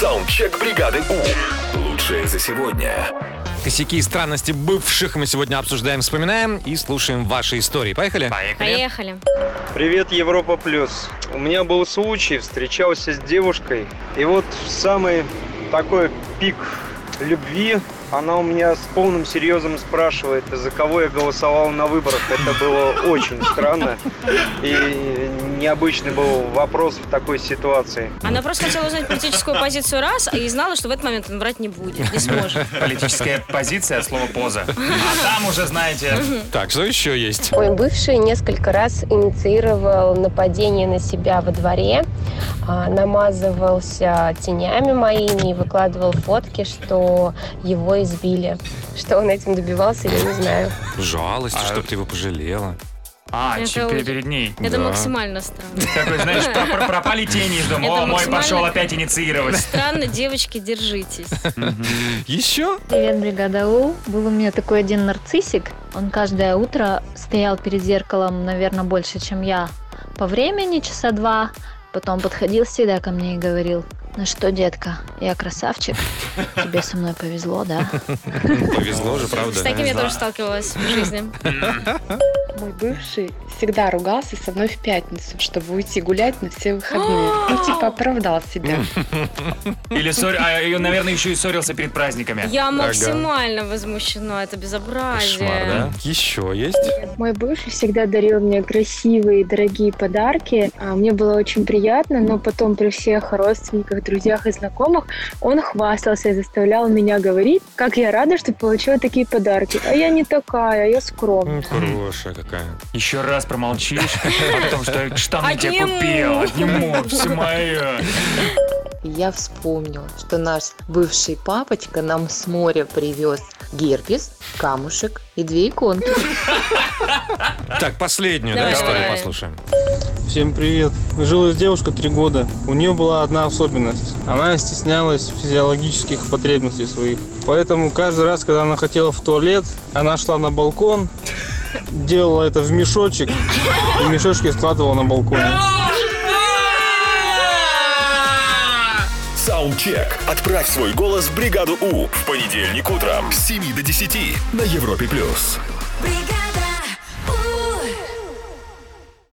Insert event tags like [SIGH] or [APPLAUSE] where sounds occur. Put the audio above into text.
Саундчек бригады У. Лучшее за сегодня. Косяки и странности бывших мы сегодня обсуждаем, вспоминаем и слушаем ваши истории. Поехали? Поехали. Привет, Европа Плюс. У меня был случай, встречался с девушкой, и вот в самый такой пик любви она у меня с полным серьезом спрашивает, за кого я голосовал на выборах. Это было очень странно и необычный был вопрос в такой ситуации. Она просто хотела узнать политическую позицию раз и знала, что в этот момент он врать не будет, не сможет. Политическая позиция, слово поза. А там уже, знаете... Так, что еще есть? Мой бывший несколько раз инициировал нападение на себя во дворе, а, намазывался тенями моими и выкладывал фотки, что его избили. Что он этим добивался, я не знаю. Жалость, А- чтоб ты его пожалела. А, Это чё, очень- перед ней. Это Да. максимально странно. [LAUGHS] Такой, знаешь, про- про- пропали тени из дома. Это О, мой пошел опять инициировать. Странно, девочки, держитесь. Еще? Привет, бригада У. Был у меня такой один нарциссик. Он каждое утро стоял перед зеркалом, наверное, больше, чем я. По времени часа два. Потом подходил всегда ко мне и говорил, ну что, детка, я красавчик. [LAUGHS] Тебе со мной повезло, да? Повезло же, правда? С таким я тоже сталкивалась в жизни. Мой бывший всегда ругался со мной в пятницу, чтобы уйти гулять на все выходные. Ну, [GASPS] типа, оправдал себя. [LAUGHS] Или, ссор- а, и, наверное, еще и ссорился перед праздниками. Я максимально возмущена, это безобразие. Да? Еще есть? Мой бывший всегда дарил мне красивые дорогие подарки. А Мне было очень приятно, но потом при всех родственниках, друзьях и знакомых он хвастался и заставлял меня говорить, как я рада, что получила такие подарки. А я не такая, я скромная. Ну, Хорошая какая. Еще раз промолчишь о том, что штаны тебе купил. Отниму, все мое. Я вспомнила, что наш бывший папочка нам с моря привез герпес, камушек и две иконки. Так, последнюю, да, Давай, историю послушаем. Всем привет. Жила девушка три года. У нее была одна особенность. Она стеснялась физиологических потребностей своих. Поэтому каждый раз, когда она хотела в туалет, она шла на балкон, делала это в мешочек и мешочки складывала на балконе. Саундчек. Отправь свой голос в бригаду У в понедельник утром с 7 до 10 на Европе+. плюс. бригада.